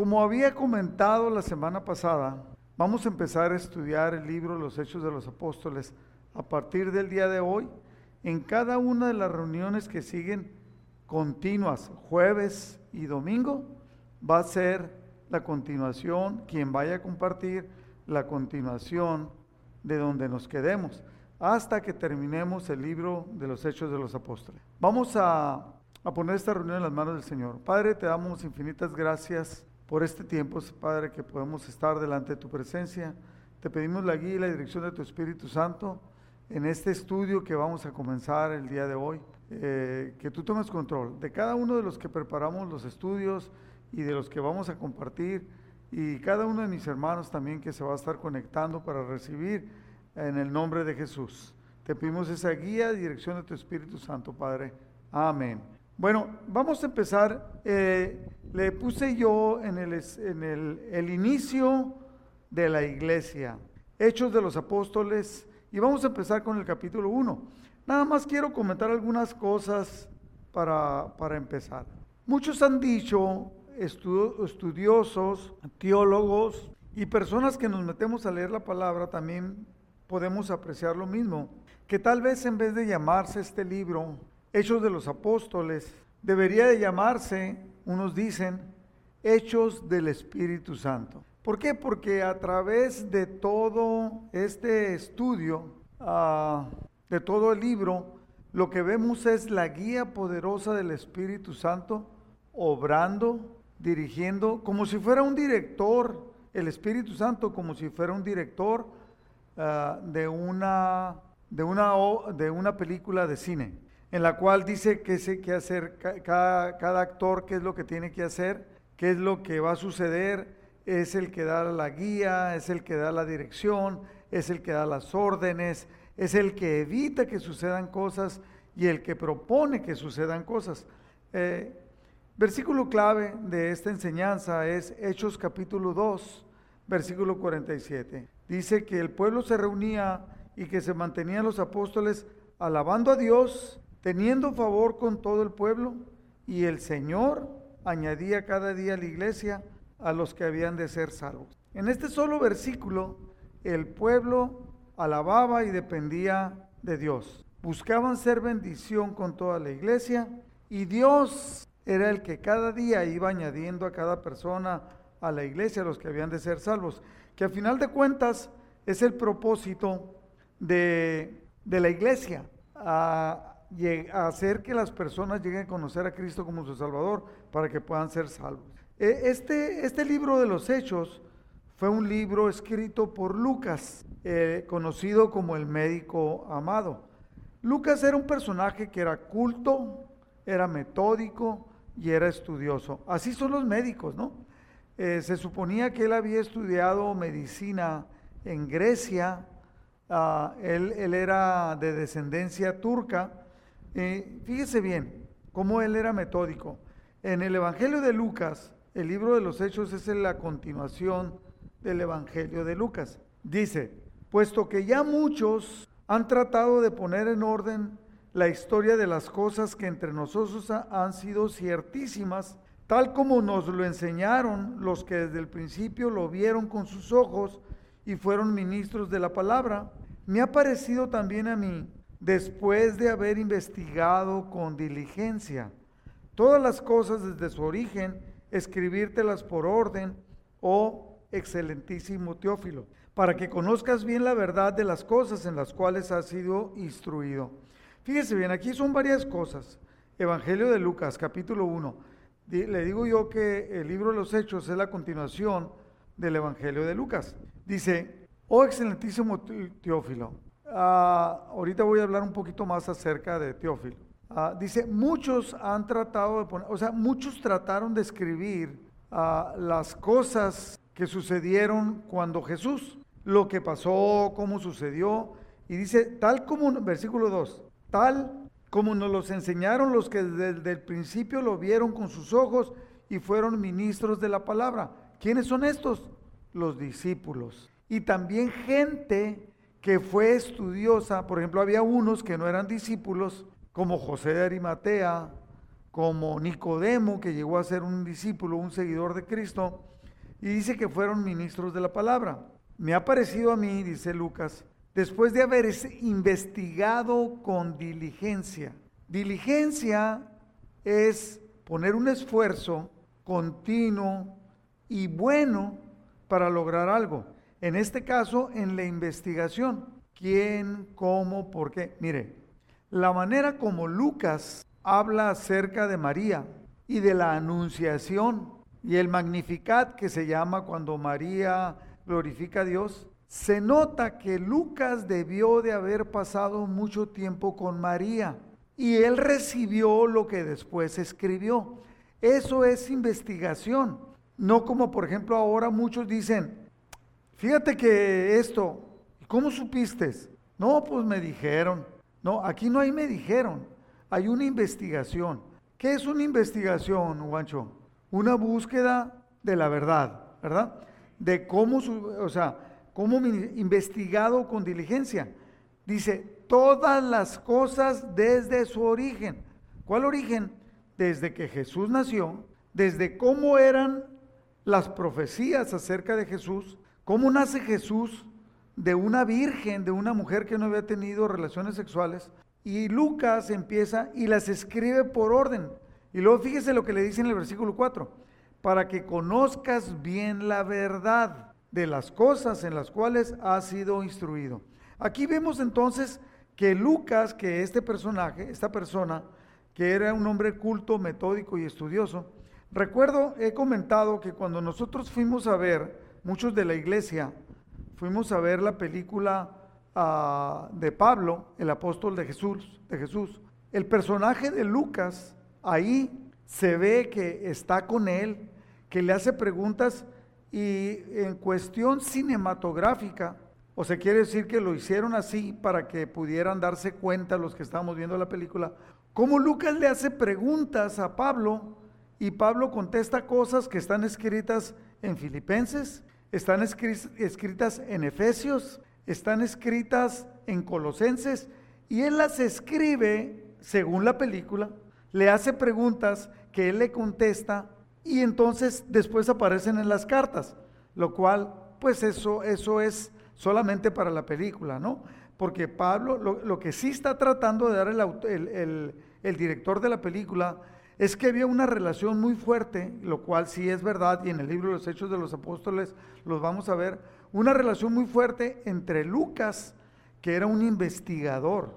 Como había comentado la semana pasada, vamos a empezar a estudiar el libro Los Hechos de los Apóstoles a partir del día de hoy en cada una de las reuniones que siguen continuas, jueves y domingo, va a ser la continuación, quien vaya a compartir la continuación de donde nos quedemos, hasta que terminemos el libro de los Hechos de los Apóstoles. Vamos a, a poner esta reunión en las manos del Señor. Padre, te damos infinitas gracias por este tiempo, Padre, que podemos estar delante de tu presencia. Te pedimos la guía y la dirección de tu Espíritu Santo en este estudio que vamos a comenzar el día de hoy. Eh, que tú tomes control de cada uno de los que preparamos los estudios y de los que vamos a compartir y cada uno de mis hermanos también que se va a estar conectando para recibir en el nombre de Jesús. Te pedimos esa guía dirección de tu Espíritu Santo, Padre. Amén. Bueno, vamos a empezar. Eh, le puse yo en, el, en el, inicio de la iglesia, Hechos de los Apóstoles, y vamos a empezar con el capítulo 1. Nada más quiero comentar algunas cosas para, para empezar. Muchos han dicho, estudiosos, teólogos y personas que nos metemos a leer la palabra también podemos apreciar lo mismo, que tal vez en vez de llamarse este libro Hechos de los Apóstoles, debería de llamarse, unos dicen, Hechos del Espíritu Santo. ¿Por qué? Porque a través de todo este estudio, uh, de todo el libro, lo que vemos es la guía poderosa del Espíritu Santo obrando, dirigiendo, como si fuera un director, el Espíritu Santo como si fuera un director uh, de, una, de, una, de una película de cine, en la cual dice qué sé qué hacer cada, cada actor, qué es lo que tiene que hacer, qué es lo que va a suceder, es el que da la guía, es el que da la dirección, es el que da las órdenes, es el que evita que sucedan cosas y el que propone que sucedan cosas. Eh, versículo clave de esta enseñanza es Hechos capítulo 2, versículo 47. Dice que el pueblo se reunía y que se mantenían los apóstoles alabando a Dios, teniendo favor con todo el pueblo, y el Señor añadía cada día a la iglesia a los que habían de ser salvos. En este solo versículo, el pueblo alababa y dependía de Dios. Buscaban ser bendición con toda la iglesia y Dios era el que cada día iba añadiendo a cada persona a la iglesia, a los que habían de ser salvos, que al final de cuentas es el propósito de, de la iglesia, hacer que las personas lleguen a conocer a Cristo como su Salvador para que puedan ser salvos. E, este, este libro de los Hechos fue un libro escrito por Lucas, eh, conocido como el médico amado. Lucas era un personaje que era culto, era metódico y era estudioso. Así son los médicos, ¿no? Eh, se suponía que él había estudiado medicina en Grecia, ah, él, él, era de descendencia turca. Fíjese bien cómo él era metódico. En el Evangelio de Lucas, el libro de los Hechos es la continuación del Evangelio de Lucas. Dice, puesto que ya muchos han tratado de poner en orden la historia de las cosas que entre nosotros han sido ciertísimas, tal como nos lo enseñaron los que desde el principio lo vieron con sus ojos y fueron ministros de la palabra, me ha parecido también a mí, después de haber investigado con diligencia todas las cosas desde su origen, escribírtelas por orden, oh excelentísimo Teófilo, para que conozcas bien la verdad de las cosas en las cuales has sido instruido. Fíjese bien, aquí son varias cosas. Evangelio de Lucas, capítulo 1. Le digo yo que el libro de los Hechos es la continuación del Evangelio de Lucas. Dice, oh excelentísimo Teófilo. Ah, ahorita voy a hablar un poquito más acerca de Teófilo. Ah, dice, muchos han tratado de poner, o sea, muchos trataron de escribir ah, las cosas que sucedieron cuando Jesús, lo que pasó, cómo sucedió, y dice, tal como, versículo 2, tal como nos los enseñaron los que desde el principio lo vieron con sus ojos y fueron ministros de la palabra. ¿Quiénes son estos? Los discípulos. Y también gente que fue estudiosa, por ejemplo, había unos que no eran discípulos, como José de Arimatea, como Nicodemo, que llegó a ser un discípulo, un seguidor de Cristo, y dice que fueron ministros de la palabra. Me ha parecido a mí, dice Lucas, después de haber investigado con diligencia. Diligencia es poner un esfuerzo continuo y bueno para lograr algo. En este caso, en la investigación. ¿Quién, cómo, por qué? Mire, la manera como Lucas habla acerca de María y de la anunciación y el magnificat que se llama cuando María glorifica a Dios, se nota que Lucas debió de haber pasado mucho tiempo con María y él recibió lo que después escribió. Eso es investigación, no como por ejemplo ahora muchos dicen, fíjate que esto, ¿cómo supiste? No, pues me dijeron. No, aquí no hay me dijeron, hay una investigación. ¿Qué es una investigación, Juancho? Una búsqueda de la verdad, ¿verdad? De cómo, o sea, cómo investigado con diligencia. Dice, todas las cosas desde su origen. ¿Cuál origen? Desde que Jesús nació, desde cómo eran las profecías acerca de Jesús, cómo nace Jesús de una virgen, de una mujer que no había tenido relaciones sexuales, y Lucas empieza y las escribe por orden. Y luego fíjese lo que le dice en el versículo 4, para que conozcas bien la verdad de las cosas en las cuales has sido instruido. Aquí vemos entonces que Lucas, que este personaje, esta persona, que era un hombre culto, metódico y estudioso, recuerdo, he comentado que cuando nosotros fuimos a ver, muchos de la iglesia, fuimos a ver la película de Pablo, el apóstol de Jesús, de Jesús. El personaje de Lucas ahí se ve que está con él, que le hace preguntas y en cuestión cinematográfica, o se quiere decir que lo hicieron así para que pudieran darse cuenta los que estábamos viendo la película, como Lucas le hace preguntas a Pablo y Pablo contesta cosas que están escritas en Filipenses, están escritas en Efesios, están escritas en Colosenses y él las escribe según la película, le hace preguntas que él le contesta y entonces después aparecen en las cartas, lo cual pues eso, eso es solamente para la película, ¿no? Porque Pablo, lo, que sí está tratando de dar el, el director de la película es que había una relación muy fuerte, lo cual sí es verdad, y en el libro de los Hechos de los Apóstoles los vamos a ver, una relación muy fuerte entre Lucas, que era un investigador.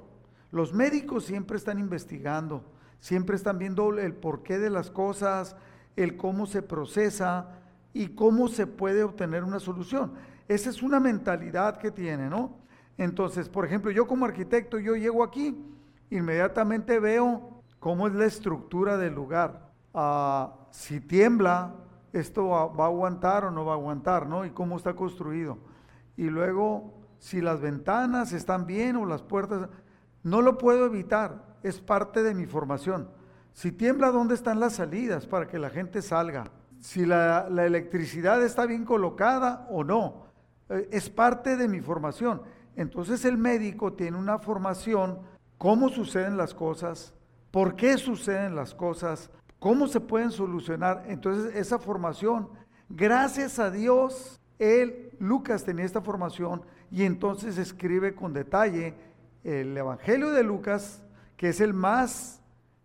Los médicos siempre están investigando, siempre están viendo el porqué de las cosas, el cómo se procesa y cómo se puede obtener una solución. Esa es una mentalidad que tiene, ¿no? Entonces, por ejemplo, yo como arquitecto, yo llego aquí, inmediatamente veo cómo es la estructura del lugar. Ah, si tiembla, esto va, a aguantar o no va a aguantar, ¿no? Y cómo está construido. Y luego, si las ventanas están bien o las puertas, no lo puedo evitar, es parte de mi formación. Si tiembla, ¿dónde están las salidas para que la gente salga? Si la, electricidad está bien colocada o no. Eh, es parte de mi formación. Entonces el médico tiene una formación, cómo suceden las cosas, por qué suceden las cosas, cómo se pueden solucionar. Entonces esa formación, gracias a Dios, él, Lucas tenía esta formación y entonces escribe con detalle el Evangelio de Lucas, que es el más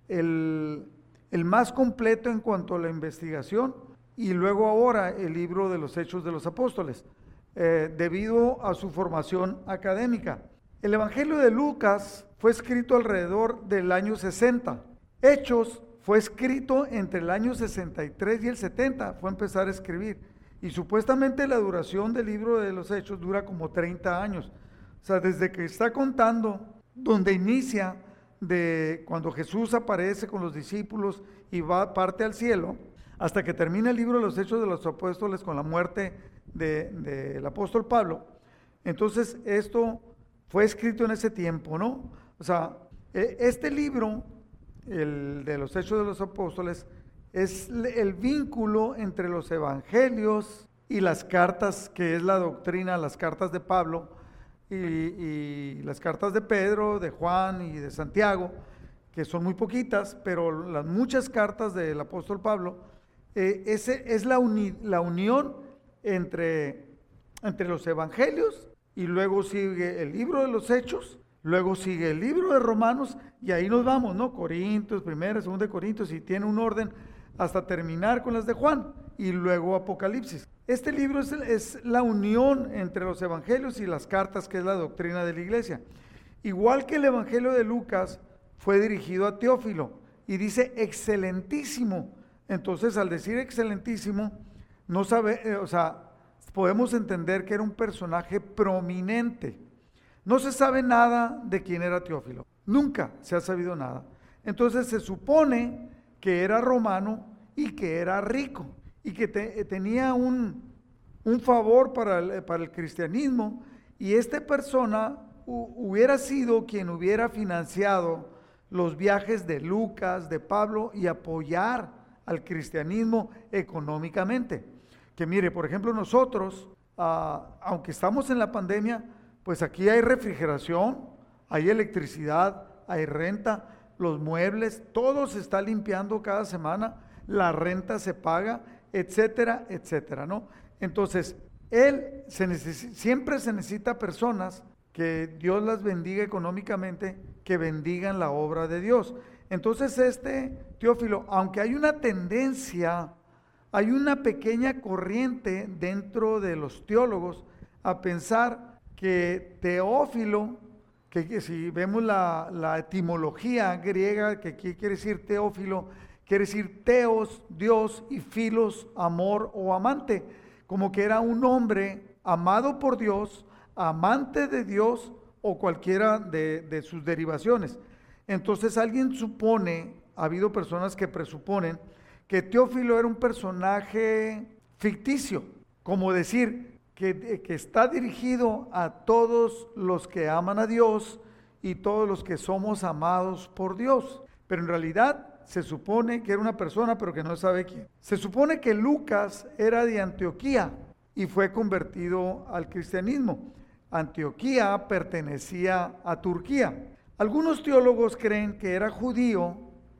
el, más completo en cuanto a la investigación, y luego ahora el libro de los Hechos de los Apóstoles, eh, debido a su formación académica. El Evangelio de Lucas fue escrito alrededor del año 60. Hechos fue escrito entre el año 63 y el 70, fue empezar a escribir. Y supuestamente la duración del libro de los Hechos dura como 30 años. O sea, desde que está contando, donde inicia de cuando Jesús aparece con los discípulos y va parte al cielo, hasta que termina el libro de los Hechos de los Apóstoles con la muerte del apóstol Pablo. Entonces, esto fue escrito en ese tiempo, ¿no? O sea, e, este libro, el de los Hechos de los Apóstoles, es el vínculo entre los evangelios y las cartas, que es la doctrina, las cartas de Pablo, y, las cartas de Pedro, de Juan y de Santiago, que son muy poquitas, pero las muchas cartas del apóstol Pablo, eh, ese es la, la unión entre, entre los evangelios y luego sigue el libro de los hechos, luego sigue el libro de Romanos y ahí nos vamos, ¿no? Corintios, primera, segunda de Corintios y tiene un orden hasta terminar con las de Juan y luego Apocalipsis. Este libro es, la unión entre los evangelios y las cartas, que es la doctrina de la iglesia. Igual que el evangelio de Lucas fue dirigido a Teófilo y dice excelentísimo. Entonces, al decir excelentísimo, no sabe, eh, o sea, podemos entender que era un personaje prominente. No se sabe nada de quién era Teófilo. Nunca se ha sabido nada. Entonces se supone que era romano y que era rico y que tenía un, un favor para el, para el, cristianismo y esta persona hubiera sido quien hubiera financiado los viajes de Lucas, de Pablo y apoyar al cristianismo económicamente. Que mire, por ejemplo, nosotros, ah, aunque estamos en la pandemia, pues aquí hay refrigeración, hay electricidad, hay renta, los muebles, todo se está limpiando cada semana, la renta se paga, etcétera, etcétera, ¿no? Entonces, él siempre se necesita personas que Dios las bendiga económicamente, que bendigan la obra de Dios. Entonces, este Teófilo, aunque hay una tendencia, hay una pequeña corriente dentro de los teólogos a pensar que Teófilo que, si vemos la, etimología griega, que quiere decir teófilo, quiere decir teos, Dios, y filos, amor o amante, como que era un hombre amado por Dios, amante de Dios o cualquiera de, de sus derivaciones. Entonces alguien supone, ha habido personas que presuponen, que Teófilo era un personaje ficticio, como decir, que, está dirigido a todos los que aman a Dios y todos los que somos amados por Dios. Pero en realidad se supone que era una persona, pero que no sabe quién. Se supone que Lucas era de Antioquía y fue convertido al cristianismo. Antioquía pertenecía a Turquía. Algunos teólogos creen que era judío,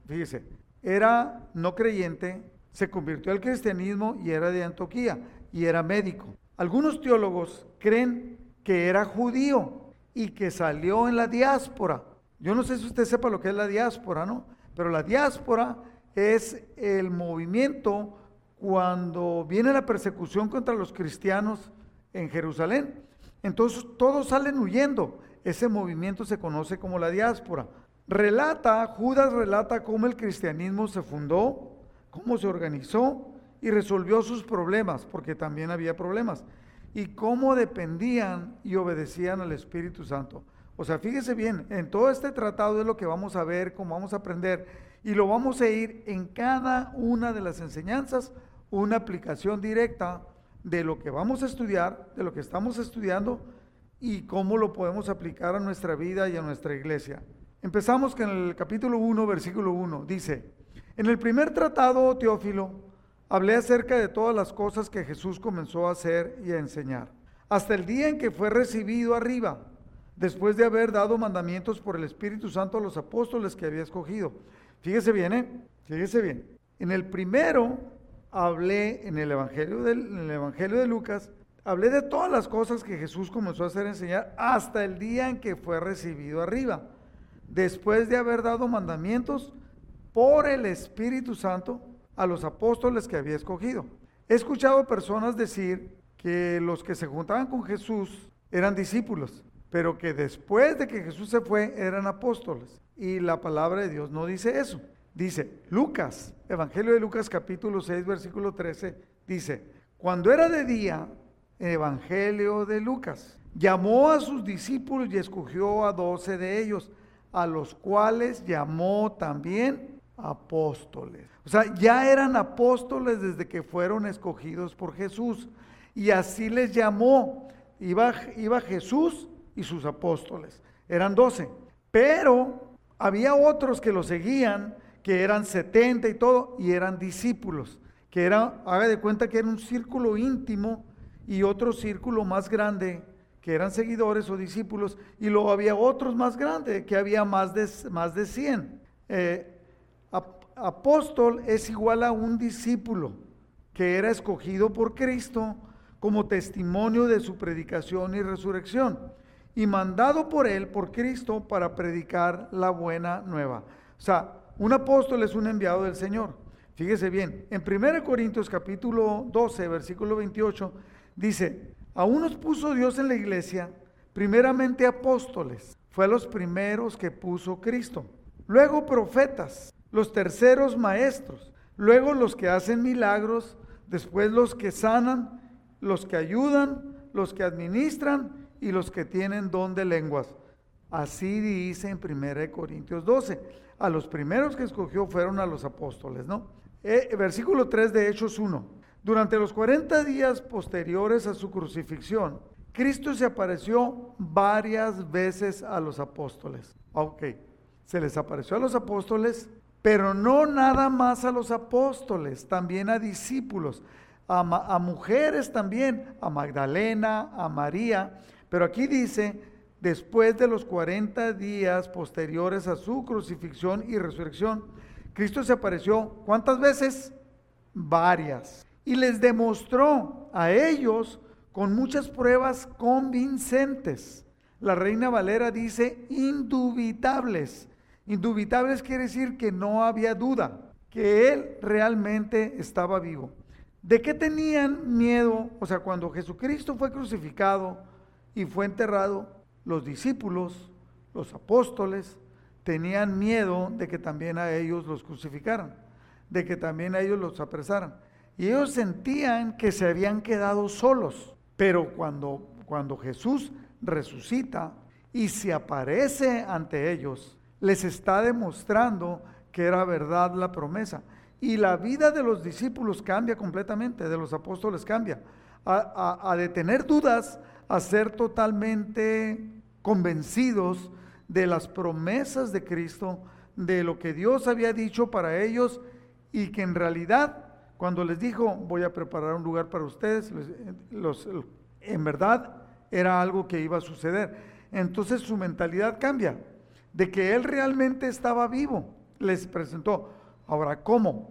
fíjese, era no creyente, se convirtió al cristianismo y era de Antioquía y era médico. Algunos teólogos creen que era judío y que salió en la diáspora. Yo no sé si usted sepa lo que es la diáspora, ¿no? Pero la diáspora es el movimiento cuando viene la persecución contra los cristianos en Jerusalén. Entonces todos salen huyendo. Ese movimiento se conoce como la diáspora. Relata, Judas relata cómo el cristianismo se fundó, cómo se organizó y resolvió sus problemas, porque también había problemas, y cómo dependían y obedecían al Espíritu Santo. O sea, fíjese bien, en todo este tratado es lo que vamos a ver, cómo vamos a aprender, y lo vamos a ir en cada una de las enseñanzas, una aplicación directa de lo que vamos a estudiar, de lo que estamos estudiando, y cómo lo podemos aplicar a nuestra vida y a nuestra iglesia. Empezamos con el capítulo 1, versículo 1. Dice, en el primer tratado, Teófilo, Hablé acerca de todas las cosas que Jesús comenzó a hacer y a enseñar, hasta el día en que fue recibido arriba, después de haber dado mandamientos por el Espíritu Santo a los apóstoles que había escogido. Fíjese bien, ¿eh? Fíjese bien. En el primero hablé en el Evangelio, el Evangelio de Lucas, hablé de todas las cosas que Jesús comenzó a hacer y enseñar hasta el día en que fue recibido arriba, después de haber dado mandamientos por el Espíritu Santo a los apóstoles que había escogido. He escuchado personas decir que los que se juntaban con Jesús eran discípulos, pero que después de que Jesús se fue eran apóstoles. Y la palabra de Dios no dice eso. Dice Lucas, Evangelio de Lucas capítulo 6, versículo 13, dice, cuando era de día, Evangelio de Lucas, llamó a sus discípulos y escogió a doce de ellos, a los cuales llamó también apóstoles. O sea, ya eran apóstoles desde que fueron escogidos por Jesús. Y así les llamó. Iba, iba Jesús y sus apóstoles. Eran doce. Pero había otros que lo seguían, que eran setenta y todo, y eran discípulos. Que era, haga de cuenta que era un círculo íntimo y otro círculo más grande, que eran seguidores o discípulos. Y luego había otros más grandes, que había más de, más de 100. Eh, apóstol es igual a un discípulo que era escogido por Cristo como testimonio de su predicación y resurrección y mandado por él, por Cristo, para predicar la buena nueva. O sea, un apóstol es un enviado del Señor. Fíjese bien, en 1 Corintios capítulo 12, versículo 28, dice, a unos puso Dios en la iglesia, primeramente apóstoles, fue a los primeros que puso Cristo, luego profetas, los terceros maestros, luego los que hacen milagros, después los que sanan, los que ayudan, los que administran y los que tienen don de lenguas. Así dice en 1 Corintios 12. A los primeros que escogió fueron a los apóstoles, ¿no? Eh, versículo 3 de Hechos 1. Durante los 40 días posteriores a su crucifixión, Cristo se apareció varias veces a los apóstoles. Ok, se les apareció a los apóstoles, pero no nada más a los apóstoles, también a discípulos, a, mujeres también, a Magdalena, a María. Pero aquí dice, después de los 40 días posteriores a su crucifixión y resurrección, Cristo se apareció, ¿cuántas veces? Varias. Y les demostró a ellos con muchas pruebas convincentes. La reina Valera dice indubitables. Indubitables quiere decir que no había duda, que él realmente estaba vivo. ¿De qué tenían miedo? O sea, cuando Jesucristo fue crucificado y fue enterrado, los discípulos, los apóstoles, tenían miedo de que también a ellos los crucificaran, de que también a ellos los apresaran. Y ellos sentían que se habían quedado solos. Pero cuando, cuando Jesús resucita y se aparece ante ellos, les está demostrando que era verdad la promesa. Y la vida de los discípulos cambia completamente, de los apóstoles cambia. A, de tener dudas, a ser totalmente convencidos de las promesas de Cristo, de lo que Dios había dicho para ellos y que en realidad cuando les dijo voy a preparar un lugar para ustedes, en verdad era algo que iba a suceder. Entonces su mentalidad cambia, de que Él realmente estaba vivo. Les presentó. Ahora, ¿cómo?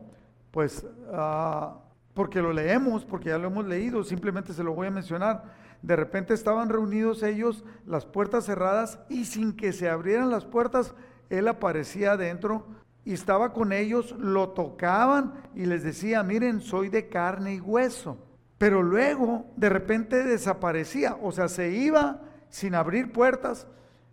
Pues ah, porque lo leemos, porque ya lo hemos leído, simplemente se lo voy a mencionar. De repente estaban reunidos ellos, las puertas cerradas, y sin que se abrieran las puertas, Él aparecía adentro y estaba con ellos, lo tocaban y les decía, miren, soy de carne y hueso. Pero luego de repente desaparecía, o sea, se iba sin abrir puertas.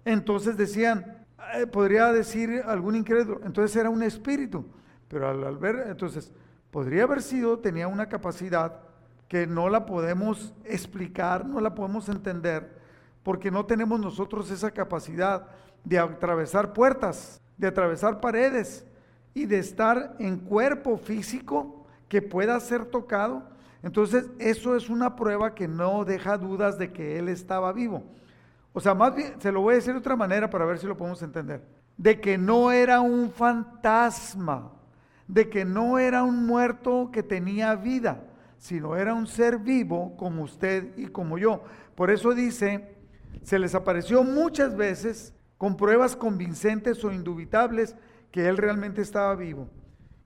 Entonces decían, eh, podría decir algún incrédulo, entonces era un espíritu. Pero al ver, entonces, podría haber sido, tenía una capacidad que no la podemos explicar, no la podemos entender, porque no tenemos nosotros esa capacidad de atravesar puertas, de atravesar paredes y de estar en cuerpo físico que pueda ser tocado. Entonces, eso es una prueba que no deja dudas de que Él estaba vivo. O sea, más bien, se lo voy a decir de otra manera para ver si lo podemos entender. De que no era un fantasma, de que no era un muerto que tenía vida, sino era un ser vivo como usted y como yo. Por eso dice, se les apareció muchas veces con pruebas convincentes o indubitables que él realmente estaba vivo.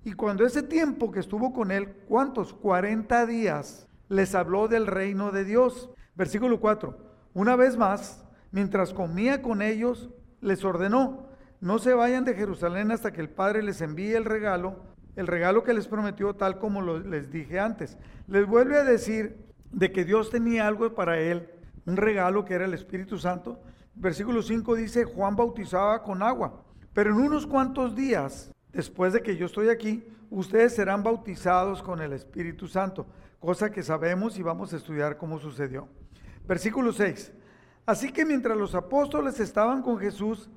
Y cuando ese tiempo que estuvo con él, ¿cuántos? 40 días, les habló del reino de Dios. Versículo 4. Una vez más, mientras comía con ellos, les ordenó, no se vayan de Jerusalén hasta que el Padre les envíe el regalo el regalo que les prometió tal como les dije antes. Les vuelve a decir de que Dios tenía algo para él, un regalo que era el Espíritu Santo. Versículo 5 dice, Juan bautizaba con agua, pero en unos cuantos días, después de que yo estoy aquí, ustedes serán bautizados con el Espíritu Santo, cosa que sabemos y vamos a estudiar cómo sucedió. Versículo 6. Así que mientras los apóstoles estaban con Jesús,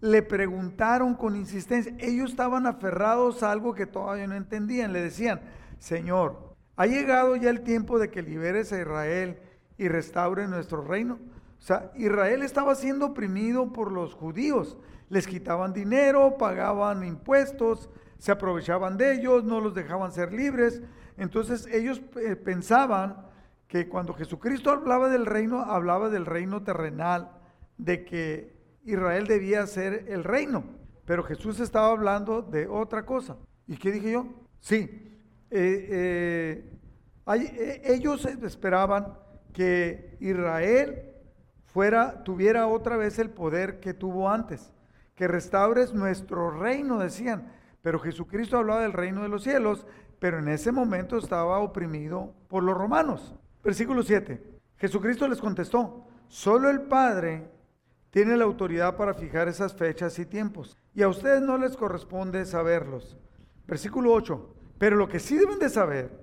le preguntaron con insistencia. Ellos estaban aferrados a algo que todavía no entendían. Le decían, Señor, ¿ha llegado ya el tiempo de que liberes a Israel y restaure nuestro reino? O sea, Israel estaba siendo oprimido por los judíos. Les quitaban dinero, pagaban impuestos, se aprovechaban de ellos, no los dejaban ser libres. Entonces ellos eh, pensaban que cuando Jesucristo hablaba del reino, hablaba del reino terrenal, de que Israel debía ser el reino. pero Jesús estaba hablando de otra cosa. ¿Y qué dije yo? Sí, eh, eh, ellos esperaban que Israel fuera, tuviera otra vez el poder que tuvo antes, que restaures nuestro reino, decían. Pero Jesucristo hablaba del reino de los cielos, pero en ese momento estaba oprimido por los romanos. Versículo 7. Jesucristo les contestó, solo el Padre tiene la autoridad para fijar esas fechas y tiempos, y a ustedes no les corresponde saberlos. Versículo 8. Pero lo que sí deben de saber,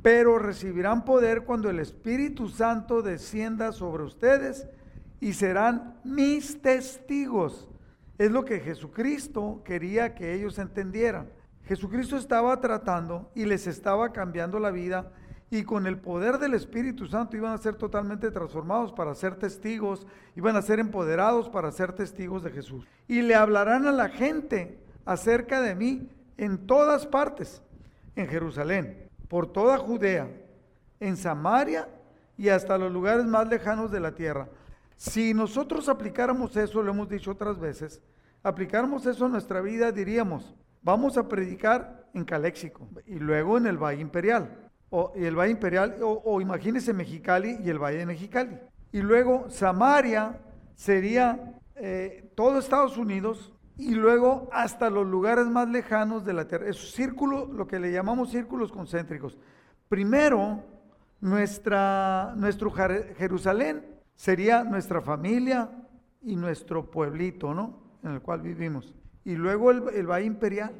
pero recibirán poder cuando el Espíritu Santo descienda sobre ustedes y serán mis testigos. Es lo que Jesucristo quería que ellos entendieran. Jesucristo estaba tratando y les estaba cambiando la vida y con el poder del Espíritu Santo iban a ser totalmente transformados para ser testigos, iban a ser empoderados para ser testigos de Jesús. Y le hablarán a la gente acerca de mí en todas partes, en Jerusalén, por toda Judea, en Samaria y hasta los lugares más lejanos de la tierra. Si nosotros aplicáramos eso, lo hemos dicho otras veces, aplicáramos eso a nuestra vida, diríamos, vamos a predicar en Caléxico y luego en el Valle Imperial. O el Valle Imperial, o, imagínese Mexicali y el Valle de Mexicali. Y luego Samaria sería eh, todo Estados Unidos y luego hasta los lugares más lejanos de la tierra. Es círculo, lo que le llamamos círculos concéntricos. Primero, nuestra, nuestro Jerusalén sería nuestra familia y nuestro pueblito, ¿no? En el cual vivimos. Y luego el, Valle Imperial,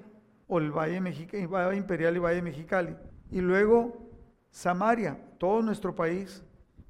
o el Valle, Mexica, Valle Imperial y Valle Mexicali. Y luego Samaria, todo nuestro país.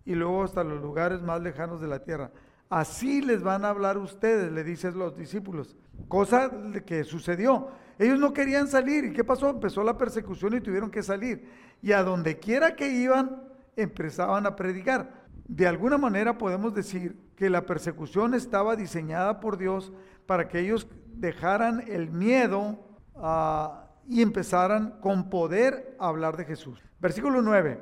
Y luego hasta los lugares más lejanos de la tierra. Así les van a hablar ustedes, le dicen los discípulos. Cosa que sucedió. Ellos no querían salir. ¿Y qué pasó? Empezó la persecución y tuvieron que salir. Y a donde quiera que iban, empezaban a predicar. De alguna manera podemos decir que la persecución estaba diseñada por Dios para que ellos dejaran el miedo ah, y empezaran con poder a hablar de Jesús. Versículo 9.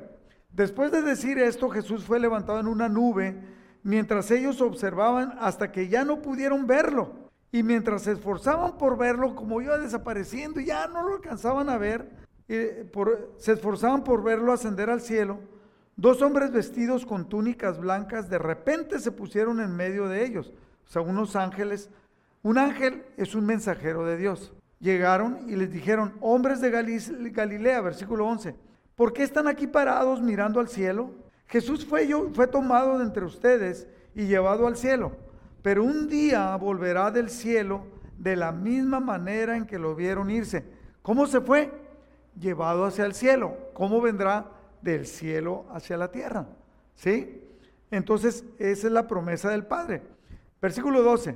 Después de decir esto, Jesús fue levantado en una nube mientras ellos observaban hasta que ya no pudieron verlo. Y mientras se esforzaban por verlo, como iba desapareciendo, ya no lo alcanzaban a ver, eh, se esforzaban por verlo ascender al cielo. Dos hombres vestidos con túnicas blancas de repente se pusieron en medio de ellos, o sea, unos ángeles. Un ángel es un mensajero de Dios. Llegaron y les dijeron, hombres de Galilea, versículo 11, ¿por qué están aquí parados mirando al cielo? Jesús fue, yo, fue tomado de entre ustedes y llevado al cielo, pero un día volverá del cielo de la misma manera en que lo vieron irse. ¿Cómo se fue? Llevado hacia el cielo. ¿Cómo vendrá? del cielo hacia la tierra. ¿Sí? Entonces, esa es la promesa del Padre. Versículo 12.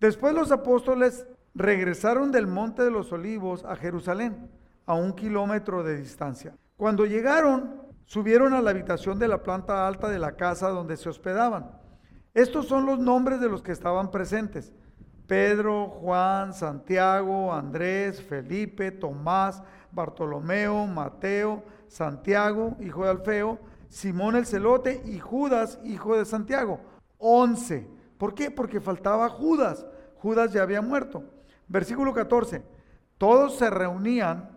Después los apóstoles regresaron del monte de los olivos a Jerusalén, a un kilómetro de distancia. Cuando llegaron, subieron a la habitación de la planta alta de la casa donde se hospedaban. Estos son los nombres de los que estaban presentes. Pedro, Juan, Santiago, Andrés, Felipe, Tomás, Bartolomeo, Mateo, Santiago, hijo de Alfeo, Simón el celote y Judas, hijo de Santiago. Once. ¿Por qué? Porque faltaba Judas. Judas ya había muerto. Versículo 14. Todos se reunían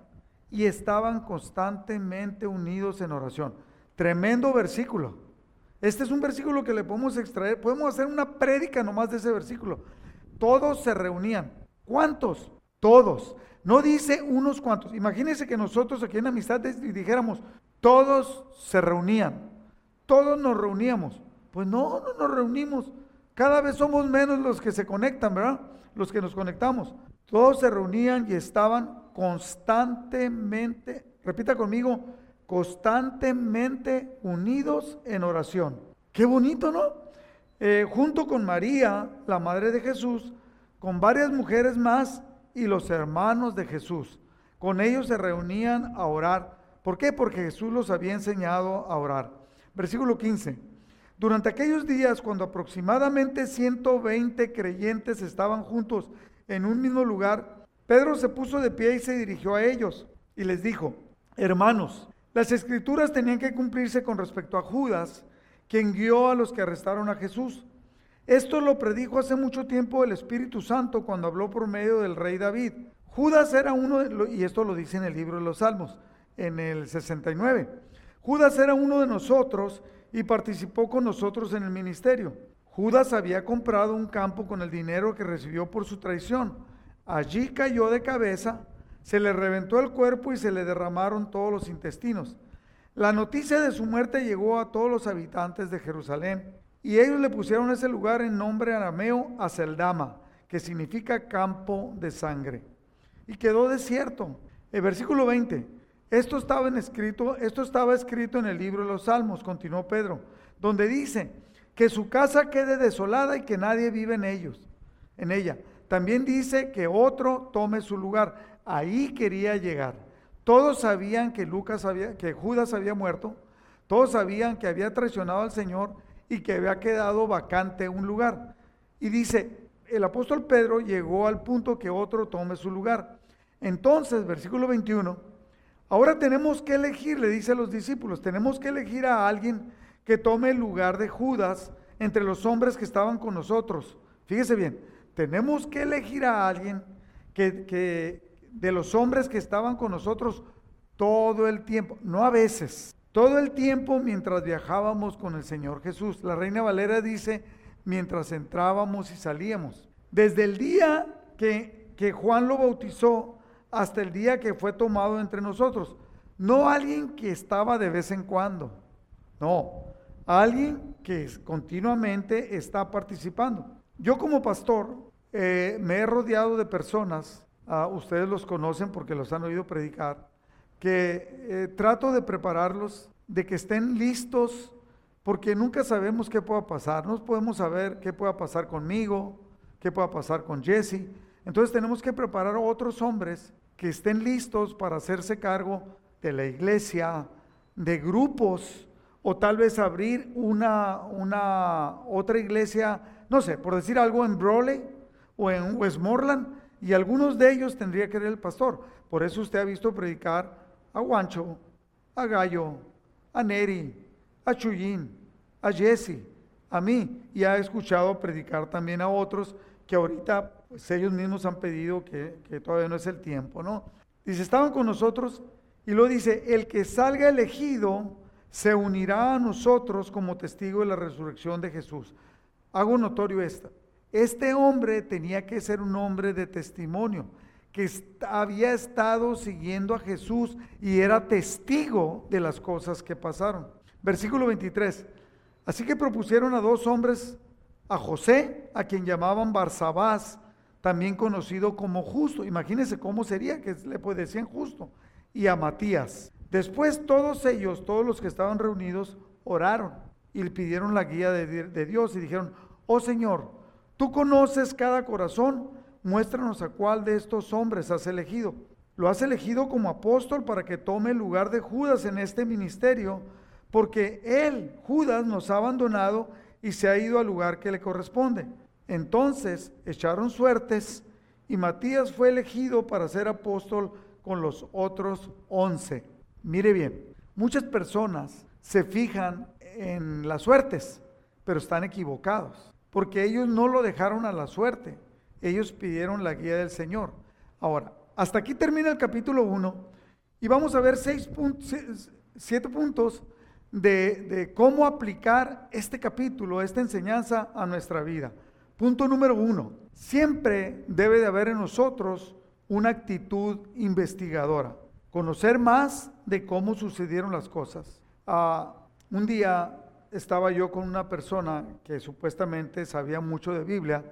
y estaban constantemente unidos en oración. Tremendo versículo. Este es un versículo que le podemos extraer. Podemos hacer una prédica nomás de ese versículo. Todos se reunían. ¿Cuántos? Todos. No dice unos cuantos. Imagínense que nosotros aquí en Amistad dijéramos, todos se reunían, todos nos reuníamos. Pues no, no nos reunimos. Cada vez somos menos los que se conectan, ¿verdad? Los que nos conectamos. Todos se reunían y estaban constantemente, repita conmigo, constantemente unidos en oración. Qué bonito, ¿no? Eh, junto con María, la madre de Jesús, con varias mujeres más y los hermanos de Jesús. Con ellos se reunían a orar. ¿Por qué? Porque Jesús los había enseñado a orar. Versículo 15. Durante aquellos días, cuando aproximadamente 120 creyentes estaban juntos en un mismo lugar, Pedro se puso de pie y se dirigió a ellos y les dijo, hermanos, las escrituras tenían que cumplirse con respecto a Judas, quien guió a los que arrestaron a Jesús. Esto lo predijo hace mucho tiempo el Espíritu Santo cuando habló por medio del rey David. Judas era uno, de, y esto lo dice en el libro de los Salmos, en el 69. Judas era uno de nosotros y participó con nosotros en el ministerio. Judas había comprado un campo con el dinero que recibió por su traición. Allí cayó de cabeza, se le reventó el cuerpo y se le derramaron todos los intestinos. La noticia de su muerte llegó a todos los habitantes de Jerusalén y ellos le pusieron ese lugar en nombre arameo Aceldama, que significa campo de sangre. Y quedó desierto. El versículo 20. Esto estaba, escrito, esto estaba escrito en el libro de los Salmos, continuó Pedro, donde dice que su casa quede desolada y que nadie vive en ellos, en ella. También dice que otro tome su lugar. Ahí quería llegar. Todos sabían que Lucas había, que Judas había muerto, todos sabían que había traicionado al Señor y que había quedado vacante un lugar. Y dice, el apóstol Pedro llegó al punto que otro tome su lugar. Entonces, versículo 21, ahora tenemos que elegir, le dice a los discípulos, tenemos que elegir a alguien que tome el lugar de Judas entre los hombres que estaban con nosotros. Fíjese bien, tenemos que elegir a alguien que, que de los hombres que estaban con nosotros todo el tiempo, no a veces, todo el tiempo mientras viajábamos con el Señor Jesús. La Reina Valera dice, mientras entrábamos y salíamos. Desde el día que, que Juan lo bautizó hasta el día que fue tomado entre nosotros. No alguien que estaba de vez en cuando. No, alguien que continuamente está participando. Yo como pastor eh, me he rodeado de personas, ah, ustedes los conocen porque los han oído predicar, que eh, trato de prepararlos, de que estén listos, porque nunca sabemos qué pueda pasar. No podemos saber qué pueda pasar conmigo, qué pueda pasar con Jesse. Entonces tenemos que preparar a otros hombres que estén listos para hacerse cargo de la iglesia, de grupos, o tal vez abrir una, una otra iglesia, no sé, por decir algo en Broley o en Westmoreland, y algunos de ellos tendría que ser el pastor. Por eso usted ha visto predicar a Guancho, a Gallo, a Neri, a Chuyín, a Jesse, a mí, y ha escuchado predicar también a otros que ahorita pues, ellos mismos han pedido que, todavía no es el tiempo, ¿no? Dice, estaban con nosotros y lo dice, el que salga elegido se unirá a nosotros como testigo de la resurrección de Jesús. Hago notorio esta. Este hombre tenía que ser un hombre de testimonio que había estado siguiendo a Jesús y era testigo de las cosas que pasaron. Versículo 23. Así que propusieron a dos hombres, a José, a quien llamaban Barsabás, también conocido como justo. Imagínense cómo sería que le decían justo. Y a Matías. Después todos ellos, todos los que estaban reunidos, oraron y le pidieron la guía de, de Dios y dijeron, oh Señor, tú conoces cada corazón muéstranos a cuál de estos hombres has elegido. Lo has elegido como apóstol para que tome el lugar de Judas en este ministerio, porque él, Judas, nos ha abandonado y se ha ido al lugar que le corresponde. Entonces echaron suertes y Matías fue elegido para ser apóstol con los otros once. Mire bien, muchas personas se fijan en las suertes, pero están equivocados, porque ellos no lo dejaron a la suerte ellos pidieron la guía del Señor. Ahora, hasta aquí termina el capítulo 1 y vamos a ver seis siete puntos de, cómo aplicar este capítulo, esta enseñanza a nuestra vida. Punto número uno, siempre debe de haber en nosotros una actitud investigadora, conocer más de cómo sucedieron las cosas. Ah, un día estaba yo con una persona que supuestamente sabía mucho de Biblia,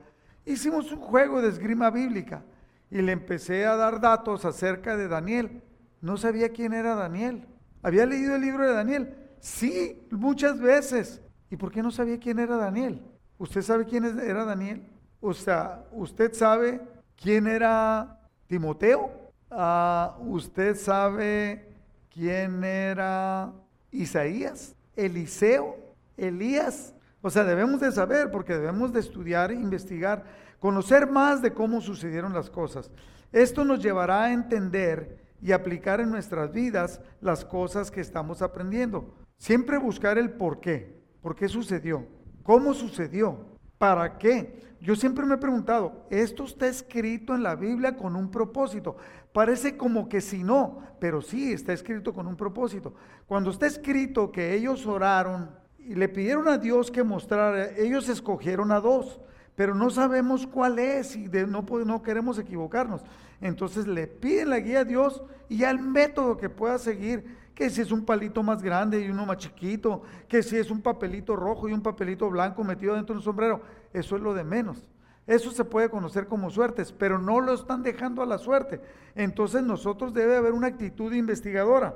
hicimos un juego de esgrima bíblica y le empecé a dar datos acerca de Daniel. No sabía quién era Daniel. ¿Había leído el libro de Daniel? Sí, muchas veces. ¿Y por qué no sabía quién era Daniel? ¿Usted sabe quién era Daniel? O sea, ¿usted sabe quién era Timoteo? Ah, ¿Usted sabe quién era Isaías? Eliseo, Elías. O sea, debemos de saber porque debemos de estudiar, investigar, conocer más de cómo sucedieron las cosas. Esto nos llevará a entender y aplicar en nuestras vidas las cosas que estamos aprendiendo. Siempre buscar el por qué, por qué sucedió, cómo sucedió, ¿Para qué? Yo siempre me he preguntado, esto está escrito en la Biblia con un propósito. Parece como que si no, pero sí está escrito con un propósito. Cuando está escrito que ellos oraron y le pidieron a Dios que mostrara, ellos escogieron a dos, pero no sabemos cuál es y no, no queremos equivocarnos. Entonces le piden la guía a Dios y ya el método que pueda seguir, que si es un palito más grande y uno más chiquito, que si es un papelito rojo y un papelito blanco metido dentro de un sombrero, eso es lo de menos. Eso se puede conocer como suertes, pero no lo están dejando a la suerte. Entonces nosotros debe haber una actitud investigadora.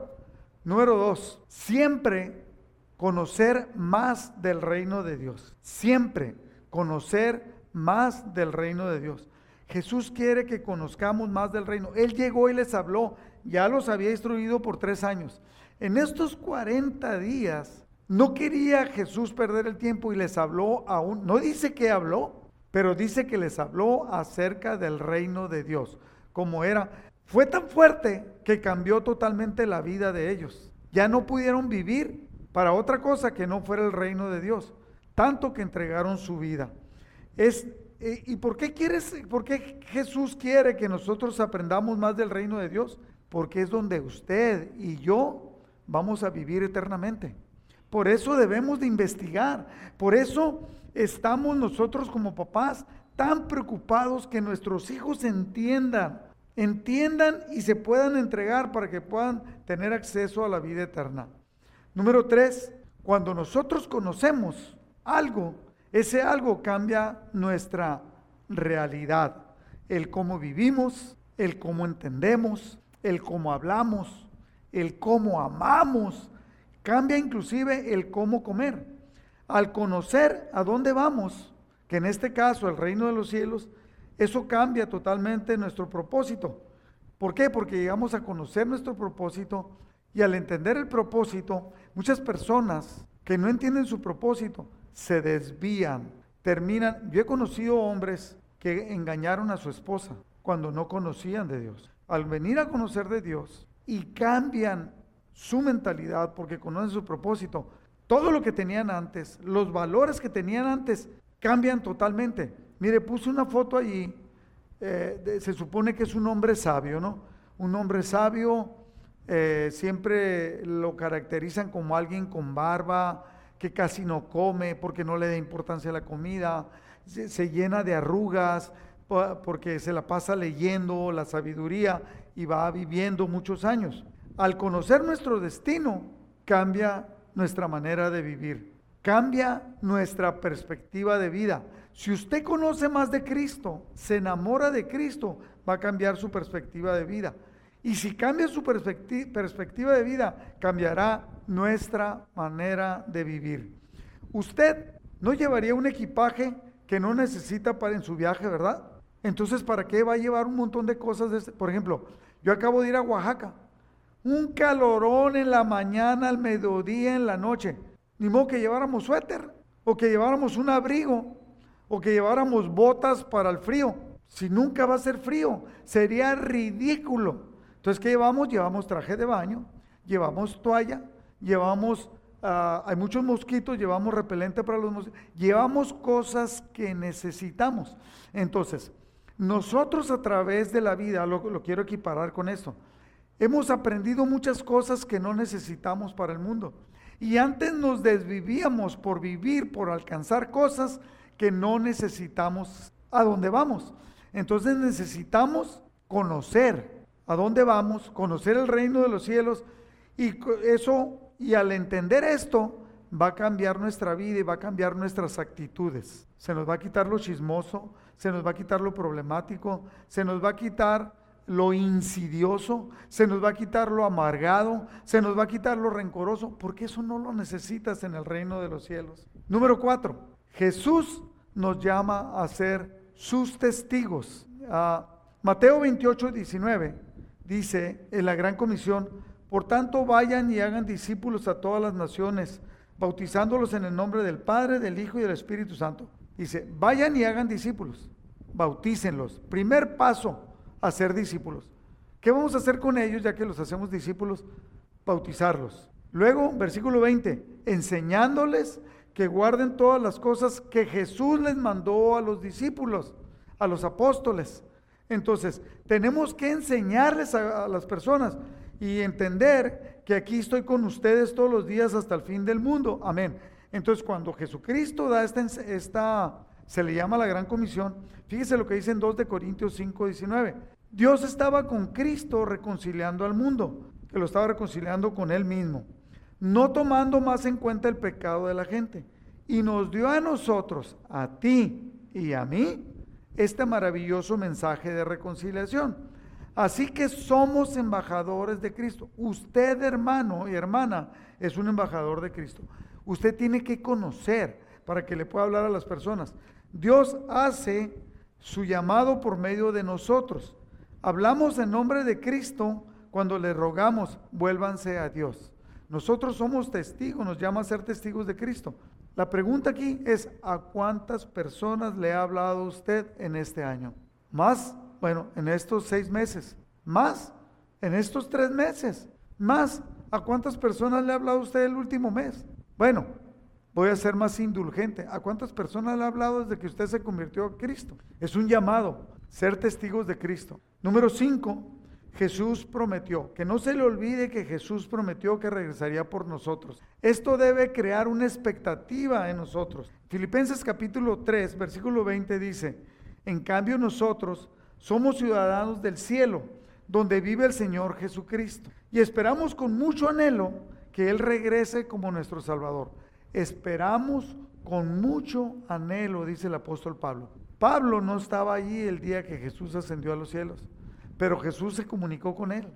Número dos, siempre conocer más del reino de Dios. Siempre conocer más del reino de Dios. Jesús quiere que conozcamos más del reino. Él llegó y les habló, ya los había instruido por tres años. En estos 40 días no quería Jesús perder el tiempo y les habló aún, no dice que habló, pero dice que les habló acerca del reino de Dios, como era. Fue tan fuerte que cambió totalmente la vida de ellos. Ya no pudieron vivir para otra cosa que no fuera el reino de Dios, tanto que entregaron su vida. Es eh, ¿Y por qué, quieres, por qué Jesús quiere que nosotros aprendamos más del reino de Dios? Porque es donde usted y yo vamos a vivir eternamente. Por eso debemos de investigar. Por eso estamos nosotros como papás tan preocupados que nuestros hijos entiendan, entiendan y se puedan entregar para que puedan tener acceso a la vida eterna. Número tres, cuando nosotros conocemos algo, ese algo cambia nuestra realidad, el cómo vivimos, el cómo entendemos, el cómo hablamos, el cómo amamos, cambia inclusive el cómo comer. Al conocer a dónde vamos, que en este caso el reino de los cielos, eso cambia totalmente nuestro propósito. ¿Por qué? Porque llegamos a conocer nuestro propósito y al entender el propósito, muchas personas que no entienden su propósito, se desvían, terminan. Yo he conocido hombres que engañaron a su esposa cuando no conocían de Dios. Al venir a conocer de Dios y cambian su mentalidad porque conocen su propósito, todo lo que tenían antes, los valores que tenían antes, cambian totalmente. Mire, puse una foto allí, eh, se supone que es un hombre sabio, ¿no? Un hombre sabio eh, siempre lo caracterizan como alguien con barba, que casi no come porque no le da importancia a la comida, se, llena de arrugas porque se la pasa leyendo la sabiduría y va viviendo muchos años. Al conocer nuestro destino, cambia nuestra manera de vivir, cambia nuestra perspectiva de vida. Si usted conoce más de Cristo, se enamora de Cristo, va a cambiar su perspectiva de vida. Y si cambia su perspectiva de vida, cambiará nuestra manera de vivir. Usted no llevaría un equipaje que no necesita para su viaje, ¿verdad? Entonces, ¿para qué va a llevar un montón de cosas? De este? Por ejemplo, yo acabo de ir a Oaxaca. Un calorón en la mañana, al mediodía, en la noche. Ni modo que lleváramos suéter, o que lleváramos un abrigo, o que lleváramos botas para el frío. Si nunca va a ser frío, sería ridículo. Entonces, ¿qué llevamos? Llevamos traje de baño, llevamos toalla, llevamos, ah, hay muchos mosquitos, llevamos repelente para los mosquitos, llevamos cosas que necesitamos. Entonces, nosotros a través de la vida, lo, quiero equiparar con esto, hemos aprendido muchas cosas que no necesitamos para el mundo. Y antes nos desvivíamos por vivir, por alcanzar cosas que no necesitamos a dónde vamos. Entonces necesitamos conocer a dónde vamos, conocer el reino de los cielos y eso y al entender esto, va a cambiar nuestra vida y va a cambiar nuestras actitudes. Se nos va a quitar lo chismoso, se nos va a quitar lo problemático, se nos va a quitar lo insidioso, se nos va a quitar lo amargado, se nos va a quitar lo rencoroso, porque eso no lo necesitas en el reino de los cielos. Número cuatro, Jesús nos llama a ser sus testigos. Ah, Mateo 28, 19 dice en la gran comisión, por tanto, vayan y hagan discípulos a todas las naciones, bautizándolos en el nombre del Padre, del Hijo y del Espíritu Santo. Dice, vayan y hagan discípulos, bautícenlos. Primer paso, hacer discípulos. ¿Qué vamos a hacer con ellos ya que los hacemos discípulos? Bautizarlos. Luego, versículo 20, enseñándoles que guarden todas las cosas que Jesús les mandó a los discípulos, a los apóstoles. Entonces, tenemos que enseñarles a, las personas y entender que aquí estoy con ustedes todos los días hasta el fin del mundo. Amén. Entonces, cuando Jesucristo da esta, esta se le llama la gran comisión, fíjese lo que dice en 2 de Corintios 5, 19. Dios estaba con Cristo reconciliando al mundo, que lo estaba reconciliando con él mismo, no tomando más en cuenta el pecado de la gente. Y nos dio a nosotros, a ti y a mí, este maravilloso mensaje de reconciliación. Así que somos embajadores de Cristo. Usted, hermano y hermana, es un embajador de Cristo. Usted tiene que conocer para que le pueda hablar a las personas. Dios hace su llamado por medio de nosotros. Hablamos en nombre de Cristo cuando le rogamos, vuélvanse a Dios. Nosotros somos testigos, nos llama a ser testigos de Cristo. La pregunta aquí es, ¿a cuántas personas le ha hablado usted en este año? ¿Más? Bueno, en estos seis meses. ¿Más? En estos tres meses. ¿Más? ¿A cuántas personas le ha hablado usted el último mes? Bueno, voy a ser más indulgente. ¿A cuántas personas le ha hablado desde que usted se convirtió a Cristo? Es un llamado, ser testigos de Cristo. Número cinco, Jesús prometió, que no se le olvide que Jesús prometió que regresaría por nosotros. Esto debe crear una expectativa en nosotros. Filipenses capítulo 3, versículo 20 dice, en cambio nosotros somos ciudadanos del cielo, donde vive el Señor Jesucristo, y esperamos con mucho anhelo que Él regrese como nuestro Salvador. Esperamos con mucho anhelo, dice el apóstol Pablo. Pablo no estaba allí el día que Jesús ascendió a los cielos pero Jesús se comunicó con él.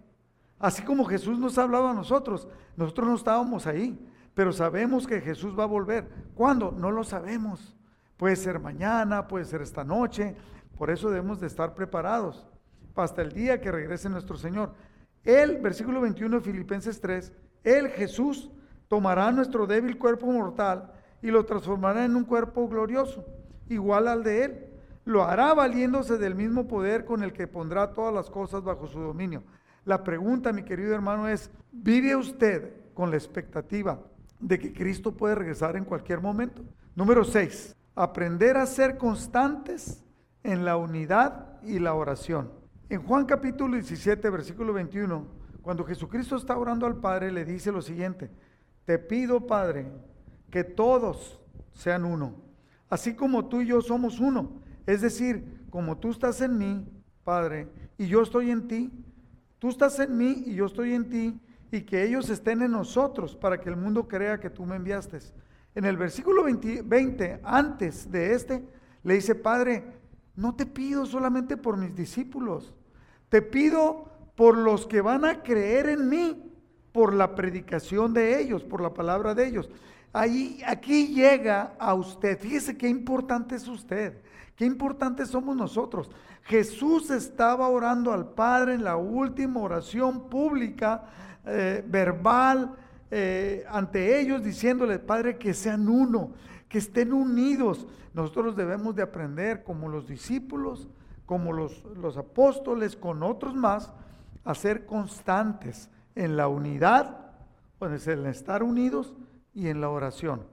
Así como Jesús nos ha hablado a nosotros, nosotros no estábamos ahí, pero sabemos que Jesús va a volver. ¿Cuándo? No lo sabemos. Puede ser mañana, puede ser esta noche, por eso debemos de estar preparados hasta el día que regrese nuestro Señor. Él, versículo 21 de Filipenses 3, Él, Jesús, tomará nuestro débil cuerpo mortal y lo transformará en un cuerpo glorioso, igual al de Él lo hará valiéndose del mismo poder con el que pondrá todas las cosas bajo su dominio. La pregunta, mi querido hermano, es, ¿vive usted con la expectativa de que Cristo puede regresar en cualquier momento? Número 6, aprender a ser constantes en la unidad y la oración. En Juan capítulo 17, versículo 21, cuando Jesucristo está orando al Padre, le dice lo siguiente, te pido, Padre, que todos sean uno, así como tú y yo somos uno es decir, como tú estás en mí, Padre, y yo estoy en ti, tú estás en mí y yo estoy en ti, y que ellos estén en nosotros para que el mundo crea que tú me enviaste. En el versículo 20, antes de este, le dice, Padre, no te pido solamente por mis discípulos, te pido por los que van a creer en mí, por la predicación de ellos, por la palabra de ellos. Aquí llega a usted. Fíjese qué importante es usted. Qué importante somos nosotros. Jesús estaba orando al Padre en la última oración pública, eh, verbal, eh, ante ellos, diciéndole, Padre, que sean uno, que estén unidos. Nosotros debemos de aprender como los discípulos, como los, los apóstoles, con otros más, a ser constantes en la unidad, en estar unidos y en la oración.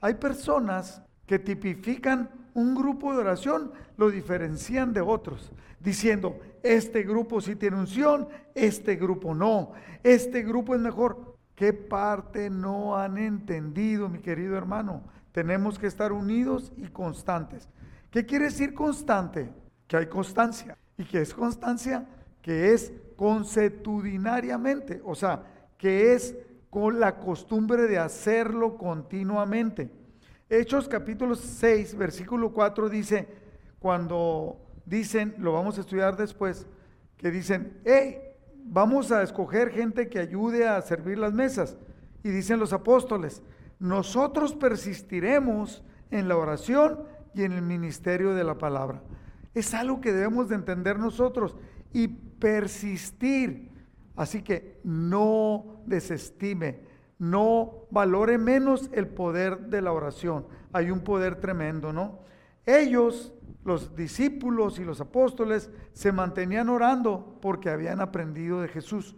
Hay personas que tipifican un grupo de oración lo diferencian de otros, diciendo, este grupo sí tiene unción, este grupo no, este grupo es mejor. ¿Qué parte no han entendido, mi querido hermano? Tenemos que estar unidos y constantes. ¿Qué quiere decir constante? Que hay constancia. ¿Y que es constancia? Que es consuetudinariamente, o sea, que es con la costumbre de hacerlo continuamente. Hechos capítulo 6, versículo 4 dice, cuando dicen, lo vamos a estudiar después, que dicen, hey, vamos a escoger gente que ayude a servir las mesas. Y dicen los apóstoles, nosotros persistiremos en la oración y en el ministerio de la palabra. Es algo que debemos de entender nosotros y persistir. Así que no desestime, no valore menos el poder de la oración. Hay un poder tremendo, ¿no? Ellos, los discípulos y los apóstoles, se mantenían orando porque habían aprendido de Jesús.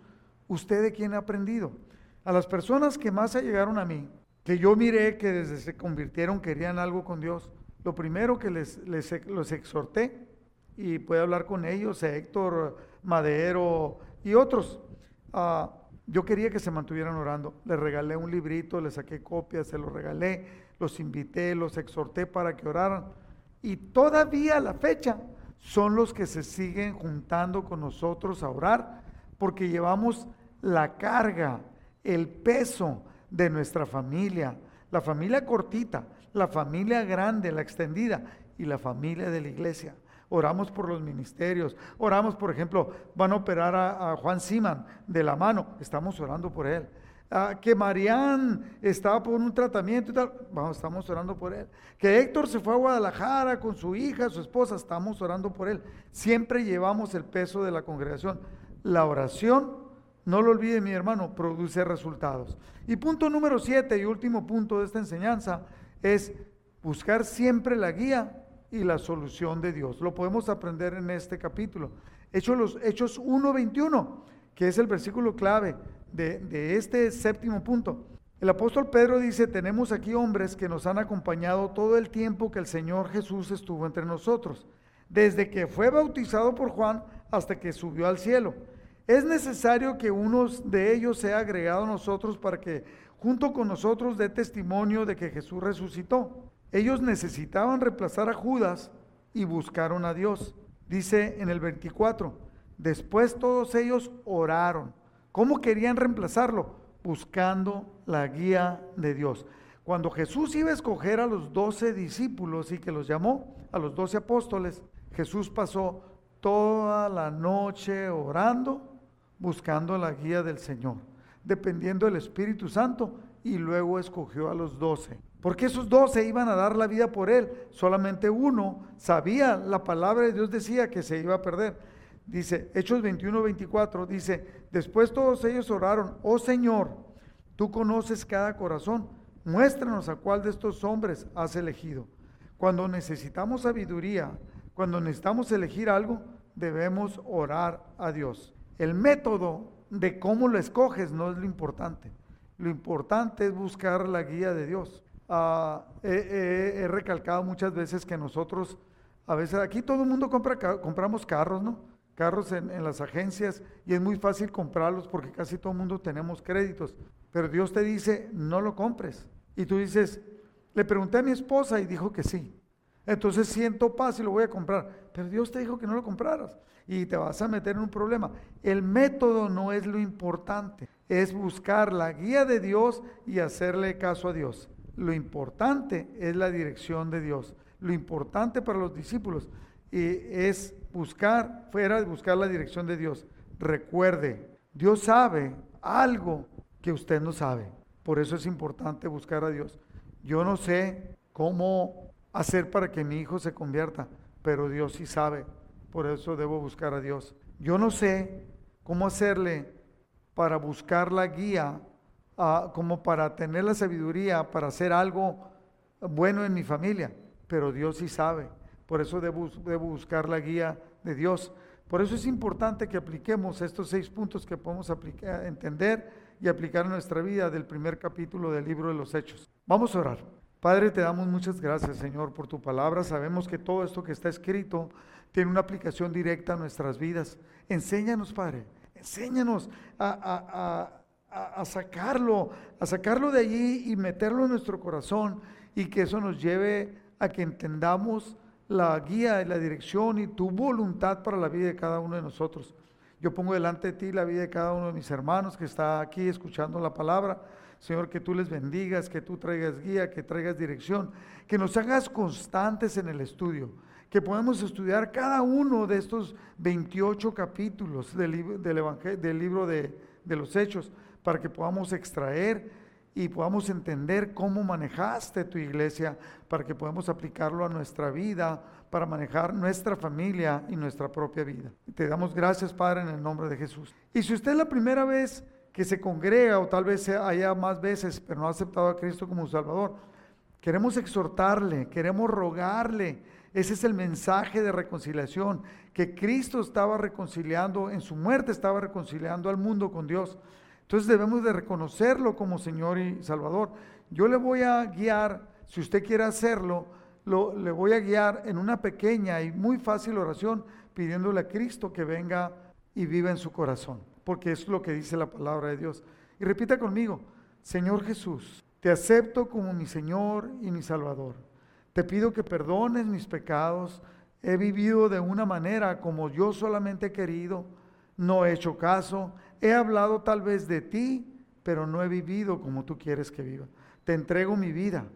¿Usted de quién ha aprendido? A las personas que más llegaron a mí, que yo miré que desde se convirtieron querían algo con Dios, lo primero que les, les los exhorté, y puede hablar con ellos, Héctor, Madero y otros, uh, yo quería que se mantuvieran orando. Les regalé un librito, les saqué copias, se los regalé, los invité, los exhorté para que oraran. Y todavía a la fecha son los que se siguen juntando con nosotros a orar porque llevamos la carga, el peso de nuestra familia, la familia cortita, la familia grande, la extendida y la familia de la iglesia oramos por los ministerios, oramos, por ejemplo, van a operar a, Juan Siman de la mano, estamos orando por él. Ah, que Marían estaba por un tratamiento y tal, vamos, estamos orando por él. Que Héctor se fue a Guadalajara con su hija, su esposa, estamos orando por él. Siempre llevamos el peso de la congregación. La oración, no lo olvide mi hermano, produce resultados. Y punto número siete y último punto de esta enseñanza es buscar siempre la guía y la solución de Dios. Lo podemos aprender en este capítulo. Hechos, Hechos 1.21, que es el versículo clave de, de este séptimo punto. El apóstol Pedro dice, tenemos aquí hombres que nos han acompañado todo el tiempo que el Señor Jesús estuvo entre nosotros, desde que fue bautizado por Juan hasta que subió al cielo. Es necesario que uno de ellos sea agregado a nosotros para que junto con nosotros dé testimonio de que Jesús resucitó. Ellos necesitaban reemplazar a Judas y buscaron a Dios. Dice en el 24, después todos ellos oraron. ¿Cómo querían reemplazarlo? Buscando la guía de Dios. Cuando Jesús iba a escoger a los doce discípulos y que los llamó, a los doce apóstoles, Jesús pasó toda la noche orando, buscando la guía del Señor, dependiendo del Espíritu Santo, y luego escogió a los doce. Porque esos doce iban a dar la vida por él. Solamente uno sabía, la palabra de Dios decía que se iba a perder. Dice, Hechos 21, 24, dice, después todos ellos oraron, oh Señor, tú conoces cada corazón, muéstranos a cuál de estos hombres has elegido. Cuando necesitamos sabiduría, cuando necesitamos elegir algo, debemos orar a Dios. El método de cómo lo escoges no es lo importante. Lo importante es buscar la guía de Dios. Ah, he, recalcado muchas veces que nosotros, a veces aquí todo el mundo compra, compramos carros, ¿no? Carros en, en las agencias y es muy fácil comprarlos porque casi todo el mundo tenemos créditos. Pero Dios te dice, no lo compres. Y tú dices, le pregunté a mi esposa y dijo que sí. Entonces siento paz y lo voy a comprar. Pero Dios te dijo que no lo compraras y te vas a meter en un problema. El método no es lo importante, es buscar la guía de Dios y hacerle caso a Dios. Lo importante es la dirección de Dios. Lo importante para los discípulos es buscar, fuera de buscar la dirección de Dios. Recuerde, Dios sabe algo que usted no sabe. Por eso es importante buscar a Dios. Yo no sé cómo hacer para que mi hijo se convierta, pero Dios sí sabe. Por eso debo buscar a Dios. Yo no sé cómo hacerle para buscar la guía como para tener la sabiduría para hacer algo bueno en mi familia, pero Dios sí sabe. Por eso debo, buscar la guía de Dios. Por eso es importante que apliquemos estos seis puntos que podemos aplicar, entender y aplicar en nuestra vida del primer capítulo del libro de los Hechos. Vamos a orar. Padre, te damos muchas gracias, Señor, por tu palabra. Sabemos que todo esto que está escrito tiene una aplicación directa a nuestras vidas. Enséñanos, Padre, enséñanos sacarlo, a sacarlo de allí y meterlo en nuestro corazón y que eso nos lleve a que entendamos la guía y la dirección y tu voluntad para la vida de cada uno de nosotros. Yo pongo delante de ti la vida de cada uno de mis hermanos que está aquí escuchando la palabra. Señor, que tú les bendigas, que tú traigas guía, que traigas dirección, que nos hagas constantes en el estudio, que podamos estudiar cada uno de estos 28 capítulos del, del, del libro de los Hechos para que podamos extraer y podamos entender cómo manejaste tu iglesia, para que podamos aplicarlo a nuestra vida, para manejar nuestra familia y nuestra propia vida. Te damos gracias, Padre, en el nombre de Jesús. Y si usted es la primera vez que se congrega, o tal vez haya más veces, pero no ha aceptado a Cristo como Salvador, queremos exhortarle, queremos rogarle. Ese es el mensaje de reconciliación, que Cristo estaba reconciliando, en su muerte estaba reconciliando al mundo con Dios. Entonces debemos de reconocerlo como Señor y Salvador. Yo le voy a guiar, si usted quiere hacerlo, lo, le voy a guiar en una pequeña y muy fácil oración pidiéndole a Cristo que venga y viva en su corazón, porque es lo que dice la palabra de Dios. Y repita conmigo, Señor Jesús, te acepto como mi Señor y mi Salvador. Te pido que perdones mis pecados. He vivido de una manera como yo solamente he querido. No he hecho caso. He hablado tal vez de ti, pero no he vivido como tú quieres que viva. Te entrego mi vida.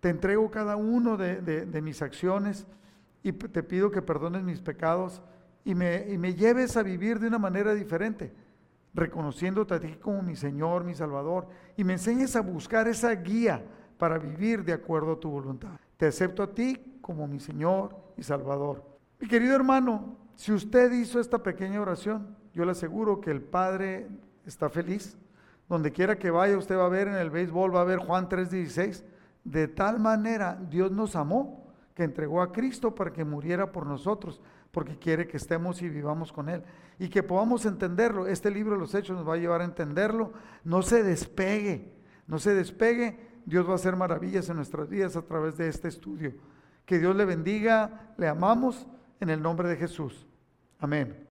Te entrego cada uno de, mis acciones y te pido que perdones mis pecados y me, y me lleves a vivir de una manera diferente reconociéndote a ti como mi Señor, mi Salvador, y me enseñes a buscar esa guía para vivir de acuerdo a tu voluntad. Te acepto a ti como mi Señor y Salvador. Mi querido hermano, si usted hizo esta pequeña oración, yo le aseguro que el Padre está feliz. Donde quiera que vaya, usted va a ver en el béisbol, va a ver Juan 3:16. De tal manera Dios nos amó que entregó a Cristo para que muriera por nosotros porque quiere que estemos y vivamos con Él. Y que podamos entenderlo. Este libro de los Hechos nos va a llevar a entenderlo. No se despegue, no se despegue. Dios va a hacer maravillas en nuestras vidas a través de este estudio. Que Dios le bendiga, le amamos en el nombre de Jesús. Amén.